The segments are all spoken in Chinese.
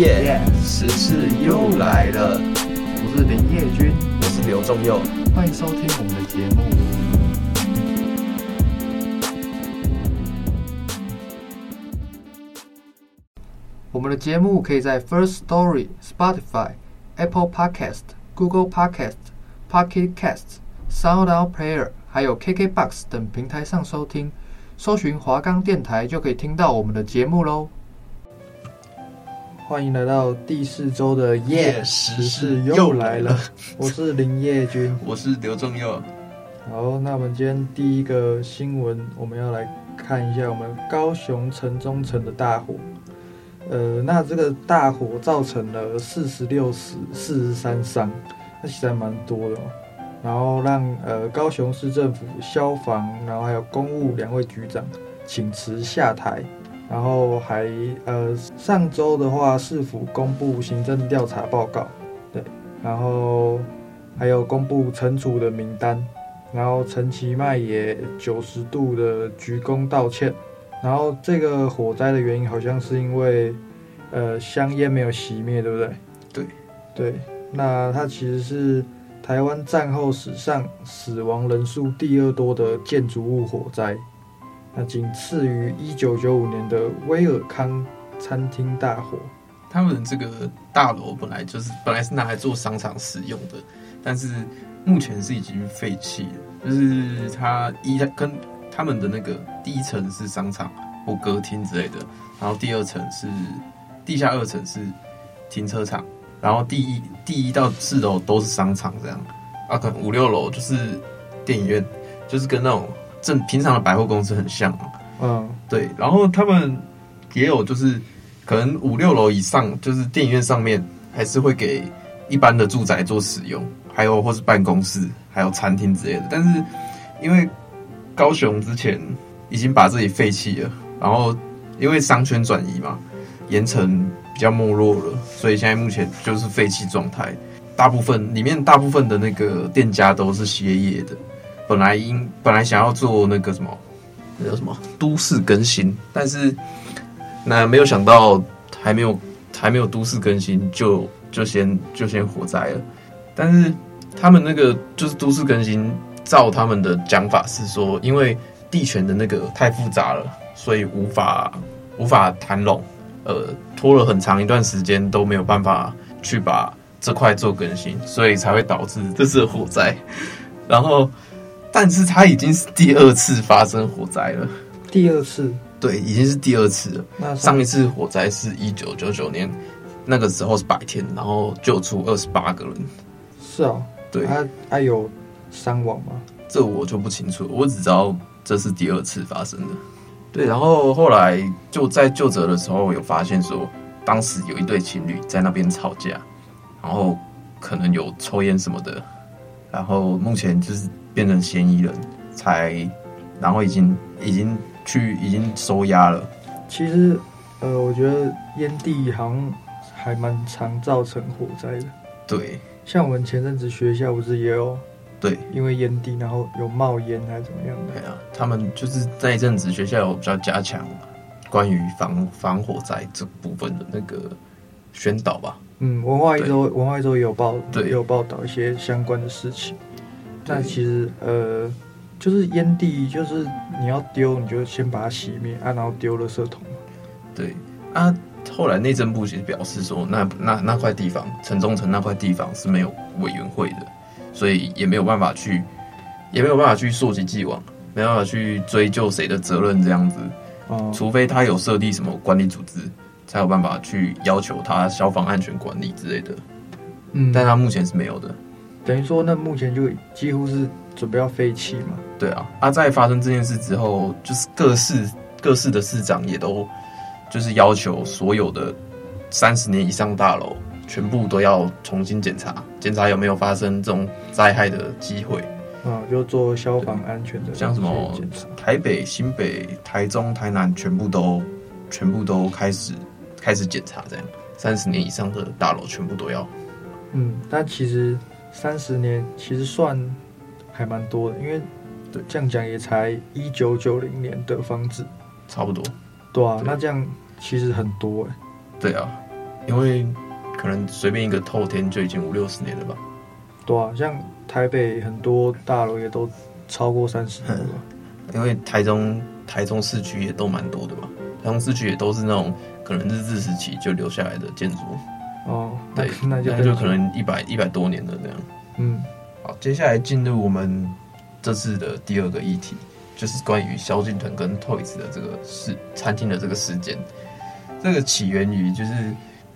耶，时事又来了。我是林业君，我是刘仲佑，欢迎收听我们的节目。我们的节目可以在 First Story、Spotify、Apple Podcast、Google Podcast、Pocket Casts、SoundOut Player，还有 KKBox 等平台上收听。搜寻华冈电台就可以听到我们的节目喽。欢迎来到第四周的夜时事又来了。我是林业君，我是刘仲佑。好，那我们今天第一个新闻，我们要来看一下我们高雄城中城的大火。呃，那这个大火造成了四十六死、四十三伤，那其实还蛮多的哦。然后让呃高雄市政府消防，然后还有公务两位局长请辞下台。然后还呃上周的话，市府公布行政调查报告，对，然后还有公布惩处的名单。然后陈其迈也九十度的鞠躬道歉。然后这个火灾的原因好像是因为，呃，香烟没有熄灭，对不对？对，对。那它其实是台湾战后史上死亡人数第二多的建筑物火灾，那仅次于一九九五年的威尔康餐厅大火。他们这个大楼本来就是本来是拿来做商场使用的，但是目前是已经废弃了，就是它一跟。他们的那个第一层是商场或歌厅之类的，然后第二层是地下二层是停车场，然后第一第一到四楼都是商场这样，啊，可能五六楼就是电影院，就是跟那种正平常的百货公司很像，嗯，对，然后他们也有就是可能五六楼以上就是电影院上面还是会给一般的住宅做使用，还有或是办公室，还有餐厅之类的，但是因为。高雄之前已经把这里废弃了，然后因为商圈转移嘛，盐城比较没落了，所以现在目前就是废弃状态。大部分里面大部分的那个店家都是歇业的。本来应本来想要做那个什么，那叫什么都市更新，但是那没有想到还没有还没有都市更新就就先就先火灾了。但是他们那个就是都市更新。照他们的讲法是说，因为地权的那个太复杂了，所以无法无法谈拢，呃，拖了很长一段时间都没有办法去把这块做更新，所以才会导致这次火灾。然后，但是它已经是第二次发生火灾了。第二次？对，已经是第二次了。那上一次火灾是一九九九年，那个时候是白天，然后救出二十八个人。是啊，对，他他有。伤亡吗？这我就不清楚，我只知道这是第二次发生的。对，然后后来就在救责的时候有发现说，当时有一对情侣在那边吵架，然后可能有抽烟什么的，然后目前就是变成嫌疑人，才然后已经已经去已经收押了。其实，呃，我觉得烟蒂好像还蛮常造成火灾的。对，像我们前阵子学校不是也有。对，因为烟蒂，然后有冒烟还是怎么样的？对啊，他们就是那一阵子学校有比较加强关于防防火灾这部分的那个宣导吧。嗯，文化一周文化一周也有报，对，也有报道一些相关的事情。但其实呃，就是烟蒂，就是你要丢，你就先把它熄灭啊，然后丢了圾桶。对啊，后来内政部其实表示说，那那那块地方，城中城那块地方是没有委员会的。所以也没有办法去，也没有办法去溯及既往，没办法去追究谁的责任这样子。哦，除非他有设立什么管理组织，才有办法去要求他消防安全管理之类的。嗯，但他目前是没有的。等于说，那目前就几乎是准备要废弃嘛？对啊，啊，在发生这件事之后，就是各市各市的市长也都就是要求所有的三十年以上大楼全部都要重新检查，检查有没有发生这种灾害的机会。啊，就做消防安全的，像什么台北、新北、台中、台南，全部都全部都开始开始检查，这样三十年以上的大楼全部都要。嗯，但其实三十年其实算还蛮多的，因为对这样讲也才一九九零年的房子，差不多。对啊，对那这样其实很多哎。对啊，因为可能随便一个透天就已经五六十年了吧。对啊，像。台北很多大楼也都超过三十年了，因为台中台中市区也都蛮多的吧，台中市区也都是那种可能日治时期就留下来的建筑。哦，对，那就可能一百一百多年了这样。嗯，好，接下来进入我们这次的第二个议题，就是关于萧敬腾跟 Toys 的这个事，餐厅的这个事件。这个起源于就是。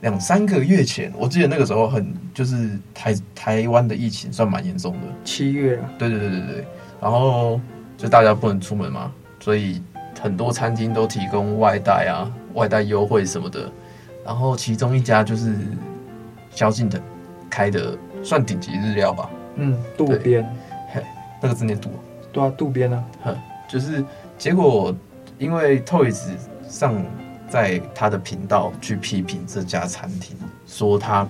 两三个月前，我记得那个时候很就是台台湾的疫情算蛮严重的，七月啊，对对对对对，然后就大家不能出门嘛，所以很多餐厅都提供外带啊，外带优惠什么的，然后其中一家就是萧敬腾开的，算顶级日料吧，嗯，渡边，嘿，那个字念渡，对啊，渡边啊，哼，就是结果因为 Toys 上。在他的频道去批评这家餐厅，说他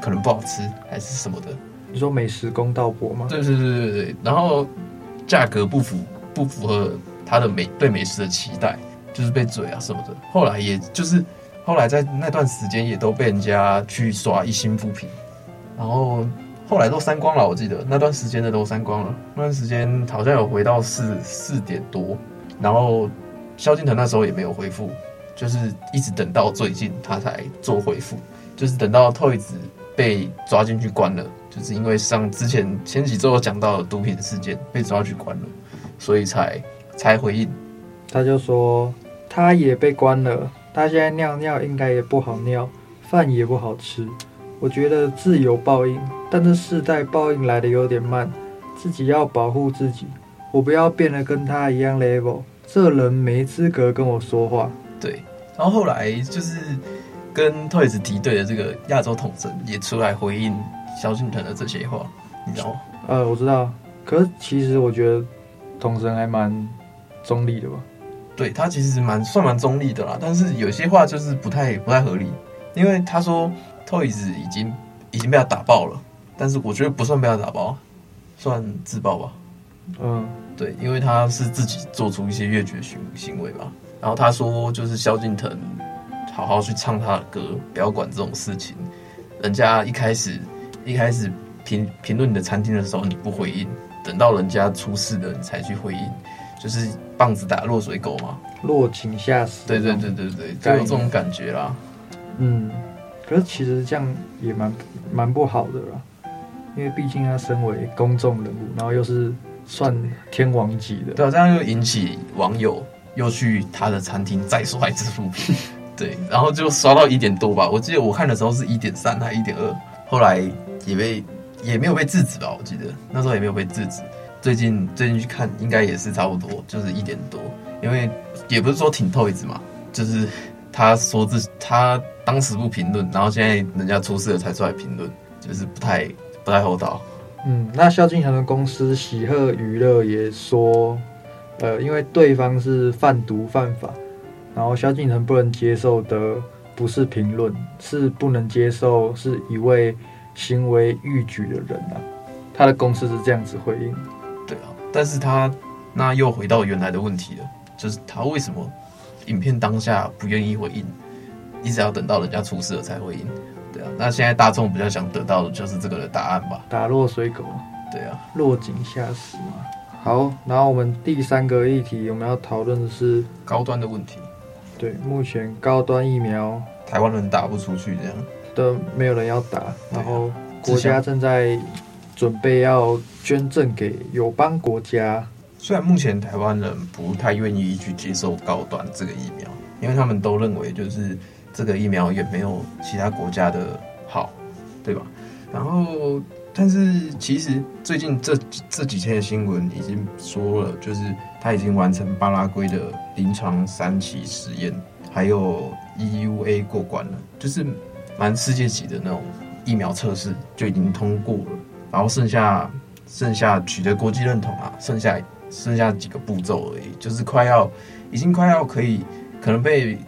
可能不好吃还是什么的。你说美食公道博吗？对对对对对。然后价格不符不符合他的美对美食的期待，就是被嘴啊什么的。后来也就是后来在那段时间也都被人家去刷一星负评，然后后来都删光了。我记得那段时间的都删光了。那段时间好像有回到四四点多，然后萧敬腾那时候也没有回复。就是一直等到最近他才做回复，就是等到 Toys 被抓进去关了，就是因为上之前前几周讲到的毒品事件被抓去关了，所以才才回应。他就说他也被关了，他现在尿尿应该也不好尿，饭也不好吃。我觉得自有报应，但这世代报应来的有点慢，自己要保护自己，我不要变得跟他一样 level，这人没资格跟我说话。对，然后后来就是跟 Toys 敌对的这个亚洲统神也出来回应萧敬腾的这些话，你知道吗？呃，我知道。可是其实我觉得统神还蛮中立的吧？对，他其实蛮算蛮中立的啦，但是有些话就是不太不太合理，因为他说 Toys 已经已经被他打爆了，但是我觉得不算被他打爆，算自爆吧。嗯，对，因为他是自己做出一些越矩行行为吧。然后他说，就是萧敬腾好好去唱他的歌，不要管这种事情。人家一开始一开始评评论你的餐厅的时候，你不回应，等到人家出事了，你才去回应，就是棒子打落水狗嘛，落井下石。对对对对对，就有这种感觉啦。嗯，可是其实这样也蛮蛮不好的啦，因为毕竟他身为公众人物，然后又是算天王级的，对啊，这样又引起网友。又去他的餐厅再刷一次负评，对，然后就刷到一点多吧。我记得我看的时候是一点三还一点二，后来也被也没有被制止吧。我记得那时候也没有被制止。最近最近去看，应该也是差不多，就是一点多。因为也不是说挺透一直嘛，就是他说自他当时不评论，然后现在人家出事了才出来评论，就是不太不太厚道。嗯，那萧敬腾的公司喜贺娱乐也说。呃，因为对方是贩毒犯法，然后萧敬腾不能接受的不是评论，是不能接受是一位行为逾矩的人啊。他的公司是这样子回应。但是他那又回到原来的问题了，就是他为什么影片当下不愿意回应，一直要等到人家出事了才回应？对啊，那现在大众比较想得到的就是这个的答案吧？打落水狗。对啊，落井下石嘛。好，然后我们第三个议题，我们要讨论的是高端的问题。对，目前高端疫苗台湾人打不出去，这样都没有人要打，然后国家正在准备要捐赠给友邦国家。虽然目前台湾人不太愿意去接受高端这个疫苗，因为他们都认为就是这个疫苗也没有其他国家的好，对吧？然后。但是其实最近这这几天的新闻已经说了，就是他已经完成巴拉圭的临床三期实验，还有 EUA 过关了，就是蛮世界级的那种疫苗测试就已经通过了，然后剩下剩下取得国际认同啊，剩下剩下几个步骤而已，就是快要已经快要可以可能被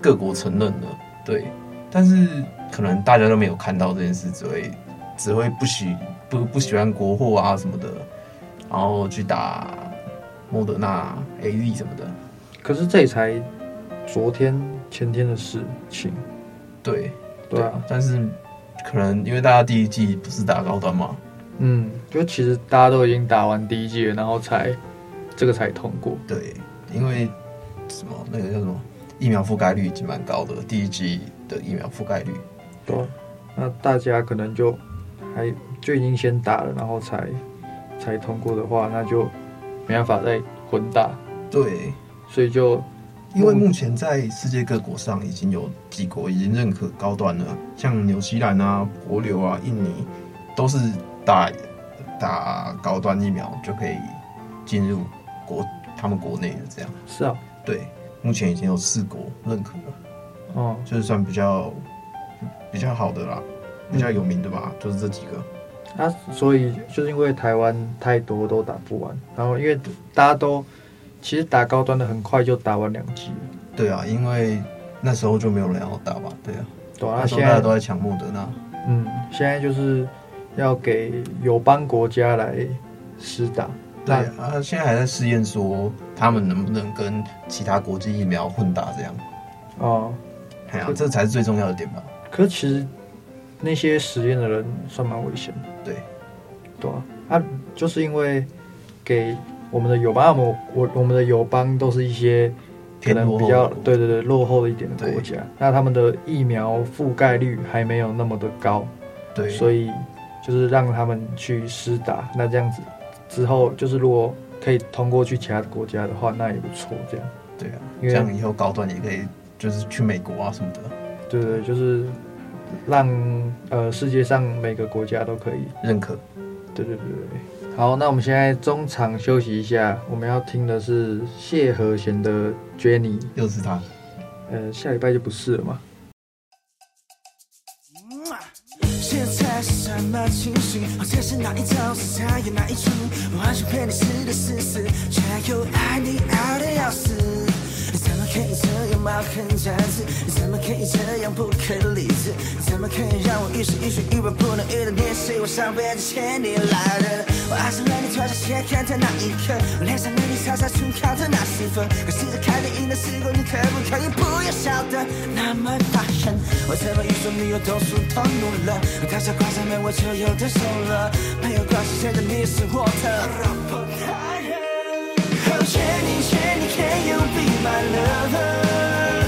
各国承认了，对，但是可能大家都没有看到这件事，只会只会不喜不不喜欢国货啊什么的，然后去打莫德纳、AZ 什么的。可是这才昨天前天的事情，对对啊，但是可能因为大家第一季不是打高端嘛，嗯，就其实大家都已经打完第一季了，然后才这个才通过。对，因为什么那个叫什么疫苗覆盖率已经蛮高的，第一季的疫苗覆盖率，对，那大家可能就还就已经先打了，然后才才通过的话，那就没办法再混打。对。所以就，因为目前在世界各国上已经有几国已经认可高端了，像纽西兰啊、帛琉啊、印尼，都是打打高端疫苗就可以进入国他们国内的这样。是啊，对，目前已经有四国认可了，哦，就是算比较比较好的啦，比较有名的吧，嗯、就是这几个。啊，所以就是因为台湾太多都打不完，然后因为大家都。其实打高端的很快就打完两剂了。对啊，因为那时候就没有人要打吧？对啊，对啊，那时候大家都在抢莫德纳。嗯，现在就是要给友邦国家来施打。对啊，现在还在试验说他们能不能跟其他国际疫苗混打这样。哦，哎呀，这才是最重要的点吧？可是其实那些实验的人算蛮危险的。对，对啊，啊，就是因为给。我们的友邦，我我我们的友邦都是一些可能比较对对对落后一点的国家，那他们的疫苗覆盖率还没有那么的高，对，所以就是让他们去施打，那这样子之后就是如果可以通过去其他的国家的话，那也不错，这样。对啊，因为这样以后高端也可以就是去美国啊什么的。对对，就是让呃世界上每个国家都可以认可。对对对对。好，那我们现在中场休息一下。我们要听的是谢和弦的《Jenny》，又是他。呃，下礼拜就不是了嘛。现在是什么情形？或者是哪一招？是他演哪一出？我完全骗你却又爱你爱的要死。怎么可以这样蛮横战士？你怎么可以这样不可理智？你怎么可以让我一时一时语文不能遇到你是？我上辈子欠你来的。我爱上了你脱下鞋看的那一刻，我恋上了你傻傻纯靠的那十分。可是，在看电影的时候，你可不可以不要笑得那么大声？我怎么一说你又动手动怒了？我太傻挂上面我就有点怂了。没有关系，现在你是我的。Jenny Jenny can you be my lover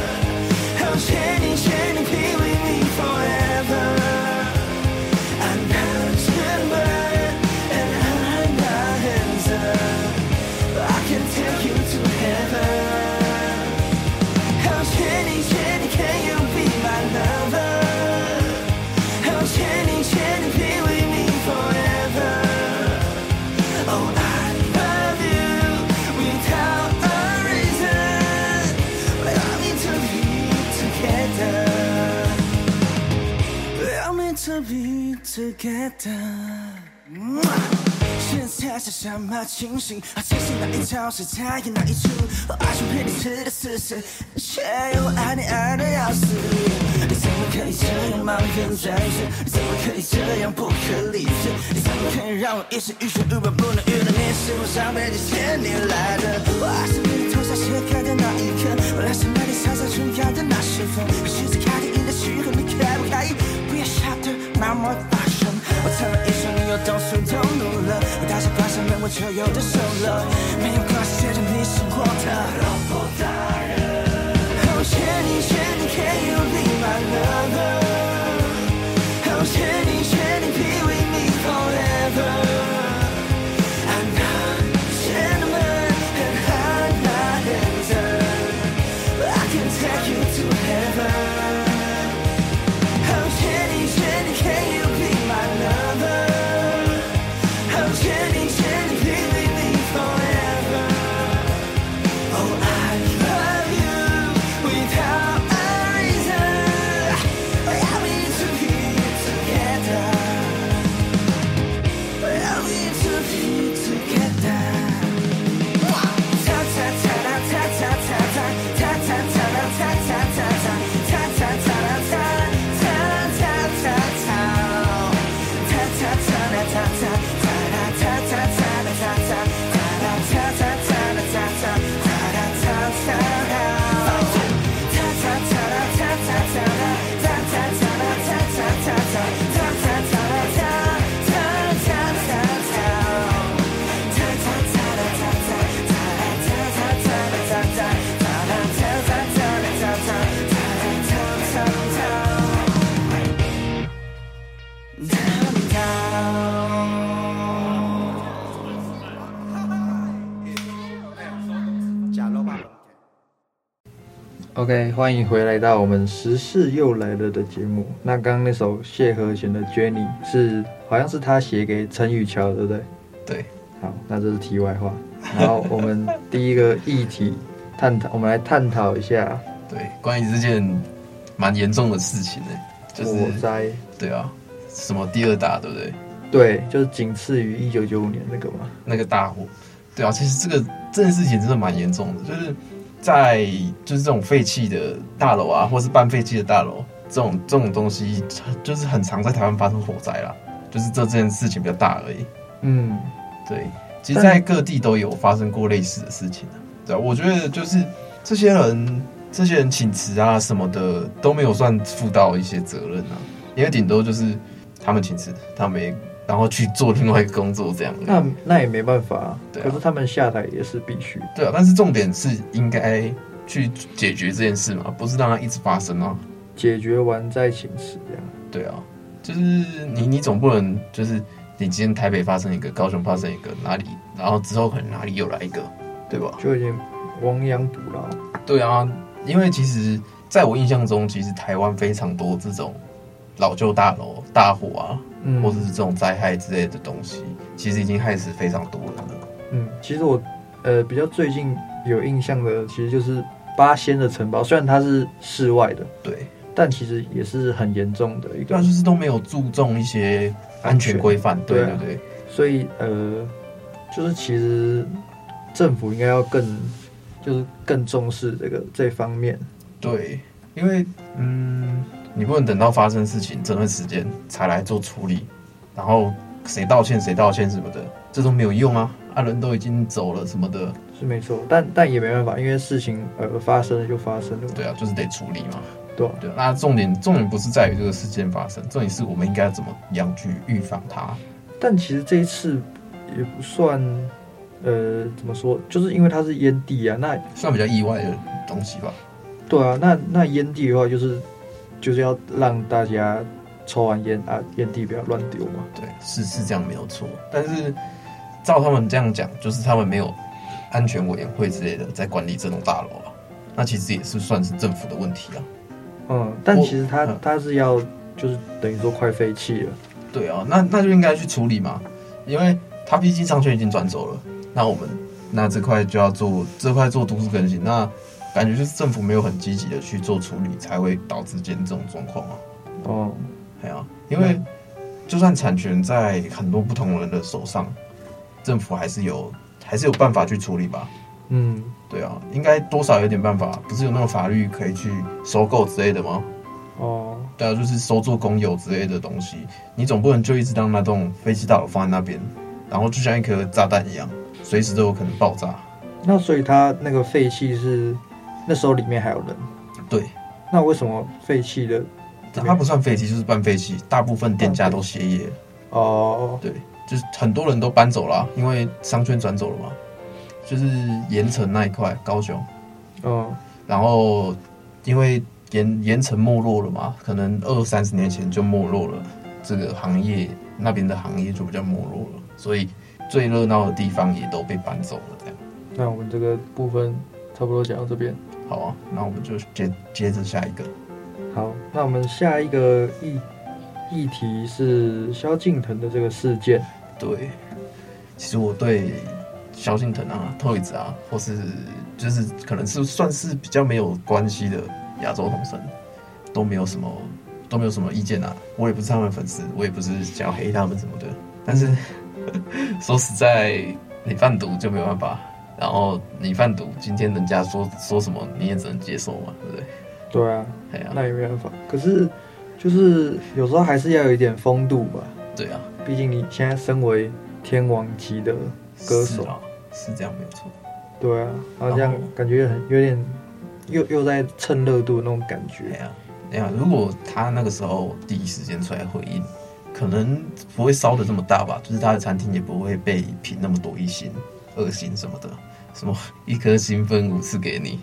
together。现在是什么情形？啊，这是哪一招？是他演哪一出？我爱上骗你吃的事实，却又爱你爱的要死。你怎么可以这样茫然在世？你怎么可以这样不可理喻？你怎么可以让我一时欲说无本不能遇到你？是我上辈子欠你来的。我爱上你脱下鞋盖的那一刻，我爱上了你傻傻纯要的那十分。可是，在看电影的时候，你可不可以？笑得那么大声，我曾一说你又动手动怒了，我大声关上门，我却又得手了。没有关系，写着你是我的老婆大人。Oh Jenny Jenny can you be my lover? OK，欢迎回来到我们时事又来了的节目。那刚刚那首谢和弦的《Jenny》是好像是他写给陈雨桥，对不对？对。好，那这是题外话。然后我们第一个议题探讨，我们来探讨一下。对，关于这件蛮严重的事情呢，就是火灾。对啊，什么第二大，对不对？对，就是仅次于一九九五年那个嘛，那个大火。对啊，其实这个这件事情真的蛮严重的，就是。在就是这种废弃的大楼啊，或是半废弃的大楼，这种这种东西，就是很常在台湾发生火灾啦。就是这这件事情比较大而已。嗯，对，其实，在各地都有发生过类似的事情。对啊，我觉得就是这些人，这些人请辞啊什么的都没有算负到一些责任啊，因为顶多就是他们请辞，他没。然后去做另外一个工作，这样。那那也没办法啊。对啊。可是他们下台也是必须。对啊，但是重点是应该去解决这件事嘛，不是让它一直发生啊。解决完再请辞这样。对啊，就是你你总不能就是你今天台北发生一个，高雄发生一个，哪里，然后之后可能哪里又来一个，对吧？就有点亡羊补牢。对啊，因为其实在我印象中，其实台湾非常多这种老旧大楼大火啊。嗯，或者是这种灾害之类的东西，其实已经害死非常多人了。嗯，其实我呃比较最近有印象的，其实就是八仙的城堡，虽然它是室外的，对，但其实也是很严重的一个，但就是都没有注重一些安全规范，对对对，对。所以呃，就是其实政府应该要更就是更重视这个这方面。对，因为嗯。你不能等到发生事情这段时间才来做处理，然后谁道歉谁道歉什么的，这都没有用啊！啊，人都已经走了什么的，是没错，但但也没办法，因为事情呃发生了就发生了。对啊，就是得处理嘛。对啊，对啊，那重点重点不是在于这个事件发生，重点是我们应该怎么样去预防它。但其实这一次也不算，呃，怎么说，就是因为它是烟蒂啊，那算比较意外的东西吧。对啊，那那烟蒂的话就是。就是要让大家抽完烟啊，烟蒂不要乱丢嘛。对，是是这样没有错。但是照他们这样讲，就是他们没有安全委员会之类的在管理这栋大楼啊。那其实也是算是政府的问题啊。嗯，但其实他他是要就是等于说快废弃了。对啊，那那就应该去处理嘛，因为他毕竟商圈已经转走了。那我们那这块就要做这块做都市更新那。感觉就是政府没有很积极的去做处理，才会导致今天这种状况啊。哦，对啊，因为就算产权在很多不同人的手上，政府还是有还是有办法去处理吧。嗯，对啊，应该多少有点办法，不是有那种法律可以去收购之类的吗？哦，对啊，就是收做公有之类的东西，你总不能就一直让那栋废弃大楼放在那边，然后就像一颗炸弹一样，随时都有可能爆炸。那所以它那个废弃是？那时候里面还有人，对，那为什么废弃的？它不算废弃，就是半废弃，大部分店家都歇业。哦，对，就是很多人都搬走了，因为商圈转走了嘛。就是盐城那一块，高雄，嗯，然后因为盐盐城没落了嘛，可能二三十年前就没落了，这个行业那边的行业就比较没落了，所以最热闹的地方也都被搬走了，这样。那我们这个部分差不多讲到这边。好啊，那我们就接接着下一个。好，那我们下一个议议题是萧敬腾的这个事件。对，其实我对萧敬腾啊、Toys 啊，或是就是可能是算是比较没有关系的亚洲同声，都没有什么都没有什么意见啊。我也不是他们粉丝，我也不是想要黑他们什么的。但是 说实在，你贩毒就没有办法。然后你贩毒，今天人家说说什么你也只能接受嘛，对不对？对啊，对啊，那也没办法。可是就是有时候还是要有一点风度吧。对啊，毕竟你现在身为天王级的歌手，是这样没有错。对啊，然后这样感觉很有点又又在蹭热度的那种感觉。对啊，对啊，如果他那个时候第一时间出来回应，可能不会烧的这么大吧？就是他的餐厅也不会被评那么多一星。恶心什么的，什么一颗星分五次给你，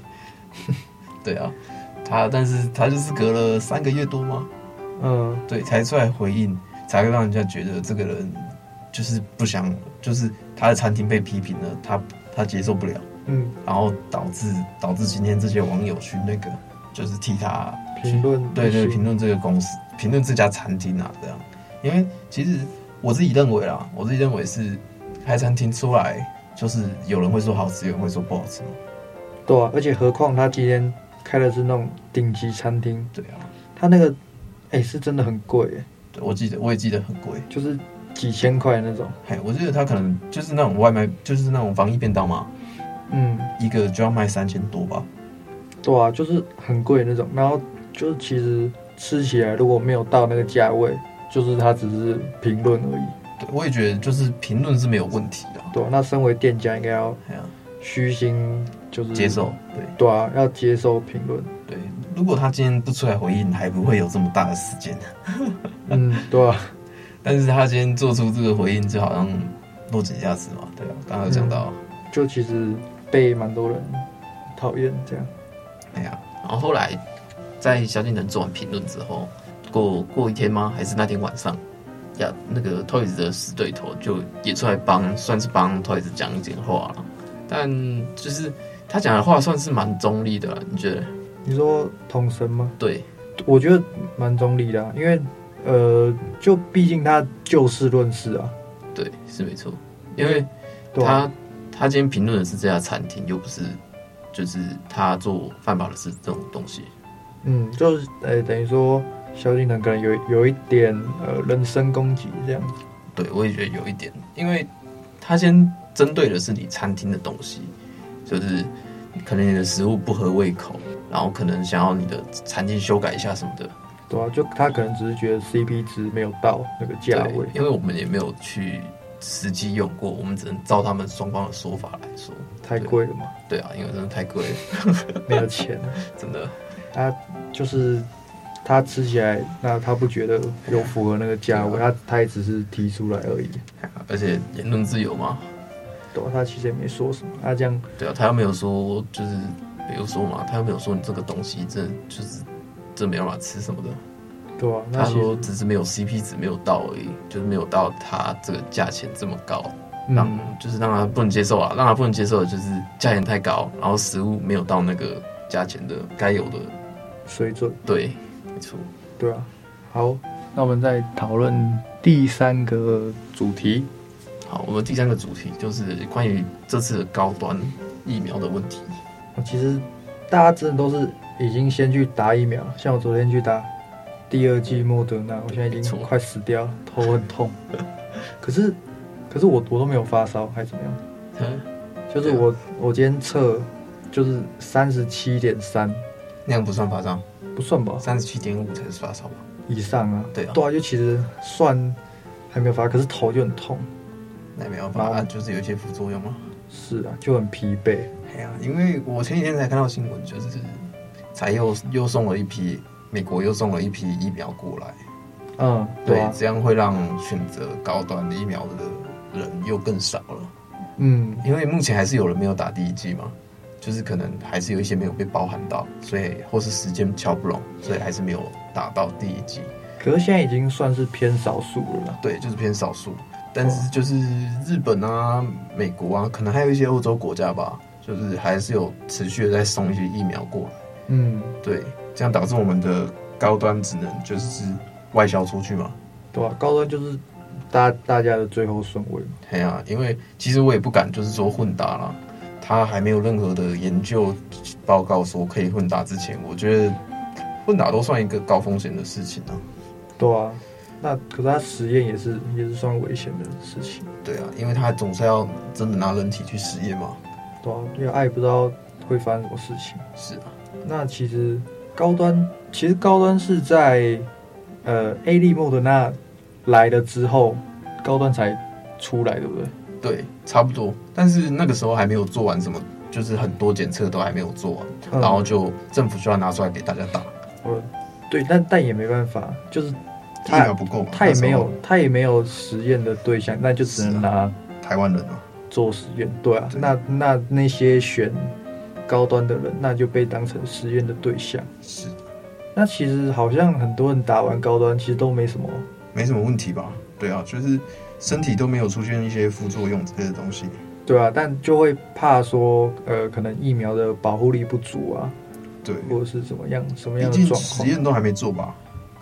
对啊，他但是他就是隔了三个月多吗？嗯，对，才出来回应，才会让人家觉得这个人就是不想，就是他的餐厅被批评了，他他接受不了，嗯，然后导致导致今天这些网友去那个就是替他评论，对对，评论这个公司，评论这家餐厅啊，这样。因为其实我自己认为啦，我自己认为是开餐厅出来，就是有人会说好吃，有人会说不好吃。对啊，而且何况他今天开的是那种顶级餐厅，对啊，他那个哎、欸、是真的很贵，我记得我也记得很贵，就是几千块那种。嘿，我记得他可能就是那种外卖，就是那种防疫便当嘛，嗯，一个就要卖三千多吧。对啊，就是很贵那种，然后就是其实吃起来如果没有到那个价位，就是他只是评论而已。对，我也觉得就是评论是没有问题的。对啊，那身为店家应该要虚心。就是接受，对对啊，要接受评论。对，如果他今天不出来回应，还不会有这么大的事件。嗯，对啊。但是他今天做出这个回应，就好像落井下石嘛。对啊，刚刚有讲到、嗯，就其实被蛮多人讨厌这样。哎呀，然后后来在萧敬腾做完评论之后，过过一天吗？还是那天晚上，呀，那个 Toys 的死对头就也出来帮，算是帮 Toys 讲一点话了。但就是。他讲的话算是蛮中立的，你觉得？你说统神吗？对，我觉得蛮中立的，因为呃，就毕竟他就事论事啊。对，是没错，因为他他今天评论的是这家餐厅，又不是就是他做犯法的事这种东西。嗯，就是呃、欸，等于说萧敬腾可能有有一点呃人身攻击这样子。对，我也觉得有一点，因为他先针对的是你餐厅的东西。就是可能你的食物不合胃口，然后可能想要你的餐厅修改一下什么的。对啊，就他可能只是觉得 CP 值没有到那个价位，因为我们也没有去实际用过，我们只能照他们双方的说法来说。太贵了嘛？对啊，因为真的太贵了，没有钱，真的。他就是他吃起来，那他不觉得有符合那个价位，他他也只是提出来而已。而且言论自由嘛。对，他其实也没说什么，他这样对啊，他又没有说，就是比如说嘛，他又没有说你这个东西这就是这没办法吃什么的，对啊，他说只是没有 CP 值没有到而已，就是没有到他这个价钱这么高，让、嗯、就是让他不能接受啊，让他不能接受的就是价钱太高，然后食物没有到那个价钱的该有的水准，对，没错，对啊，好，那我们再讨论第三个主题。好，我们第三个主题就是关于这次的高端疫苗的问题。其实大家真的都是已经先去打疫苗，像我昨天去打第二剂莫德纳，我现在已经快死掉了，头很痛。可是，可是我我都没有发烧，还是怎么样？嗯，就是我我今天测就是三十七点三，那样不算发烧？不算吧？三十七点五才是发烧吧？以上啊？对啊，对啊，就其实算还没有发，可是头就很痛。那没有办法，就是有一些副作用嘛。是啊，就很疲惫。哎呀，因为我前几天才看到新闻，就是才又又送了一批美国又送了一批疫苗过来。嗯，对这样会让选择高端的疫苗的人又更少了。嗯，因为目前还是有人没有打第一剂嘛，就是可能还是有一些没有被包含到，所以或是时间敲不拢，所以还是没有打到第一剂。可是现在已经算是偏少数了。对，就是偏少数。但是就是日本啊、美国啊，可能还有一些欧洲国家吧，就是还是有持续的在送一些疫苗过来。嗯，对，这样导致我们的高端只能就是外销出去嘛。对啊，高端就是大大家的最后顺位。对啊，因为其实我也不敢就是说混打啦，他还没有任何的研究报告说可以混打之前，我觉得混打都算一个高风险的事情啊。对啊。那可是他实验也是也是算危险的事情。对啊，因为他总是要真的拿人体去实验嘛。对啊，因为爱不知道会发生什么事情。是啊，那其实高端其实高端是在呃 A 利莫德纳来了之后，高端才出来，对不对？对，差不多。但是那个时候还没有做完什么，就是很多检测都还没有做完，嗯，然后就政府就要拿出来给大家打。嗯，对，但但也没办法，就是。疫苗不够，他也没有，他也没有实验的对象，那就只能拿、啊、台湾人啊做实验。对啊，对那那那些选高端的人，那就被当成实验的对象。是，那其实好像很多人打完高端，其实都没什么，没什么问题吧？对啊，就是身体都没有出现一些副作用之类的东西。对啊，但就会怕说，呃，可能疫苗的保护力不足啊，对，或者是怎么样什么样的状况？实验都还没做吧？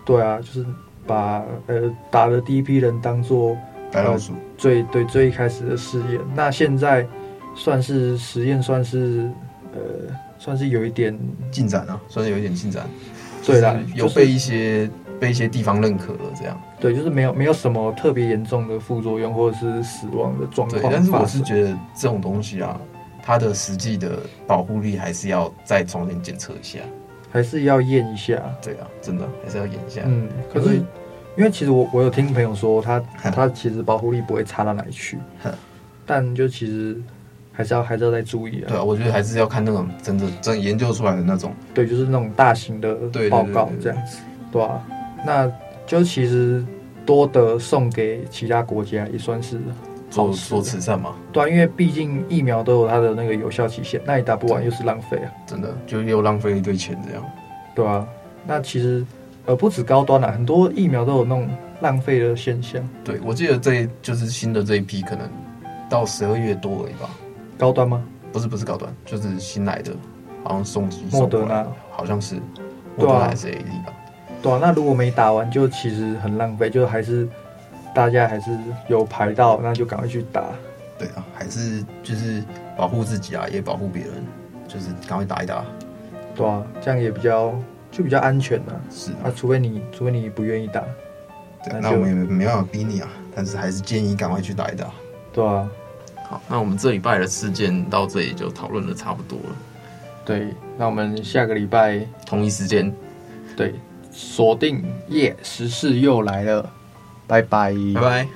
对啊，就是把呃打的第一批人当做白老鼠，最对最一开始的试验。那现在算是实验，算是呃算是有一点进展啊，算是有一点进展。对啦，有被一些被一些地方认可了，这样。对，就是没有没有什么特别严重的副作用或者是死亡的状况。对，但是我是觉得这种东西啊，它的实际的保护力还是要再重新检测一下，还是要验一下。对啊，真的还是要验一下。嗯，可是因为其实我我有听朋友说他，他他其实保护力不会差到哪里去，但就其实。还是要还是要再注意啊！对啊，我觉得还是要看那种真的真研究出来的那种，对，就是那种大型的报告这样子，对啊，那就其实多的送给其他国家也算是做做慈善嘛。对啊，因为毕竟疫苗都有它的那个有效期限，那你打不完又是浪费啊！真的就又浪费一堆钱这样。对啊，那其实呃不止高端啊，很多疫苗都有那种浪费的现象。对，我记得这就是新的这一批，可能到十二月多而已吧。高端吗？不是，不是高端，就是新来的，好像送机。莫德纳好像是，莫德纳还是 A D 吧？对啊，那如果没打完，就其实很浪费，就还是大家还是有排到，那就赶快去打。对啊，还是就是保护自己啊，也保护别人，就是赶快打一打。对啊，这样也比较就比较安全啊。是啊，除非你除非你不愿意打。对，那我们也没办法逼你啊，但是还是建议赶快去打一打。对啊。好，那我们这礼拜的事件到这里就讨论的差不多了。对，那我们下个礼拜同一时间，对，锁定耶，时事又来了，拜拜，拜拜。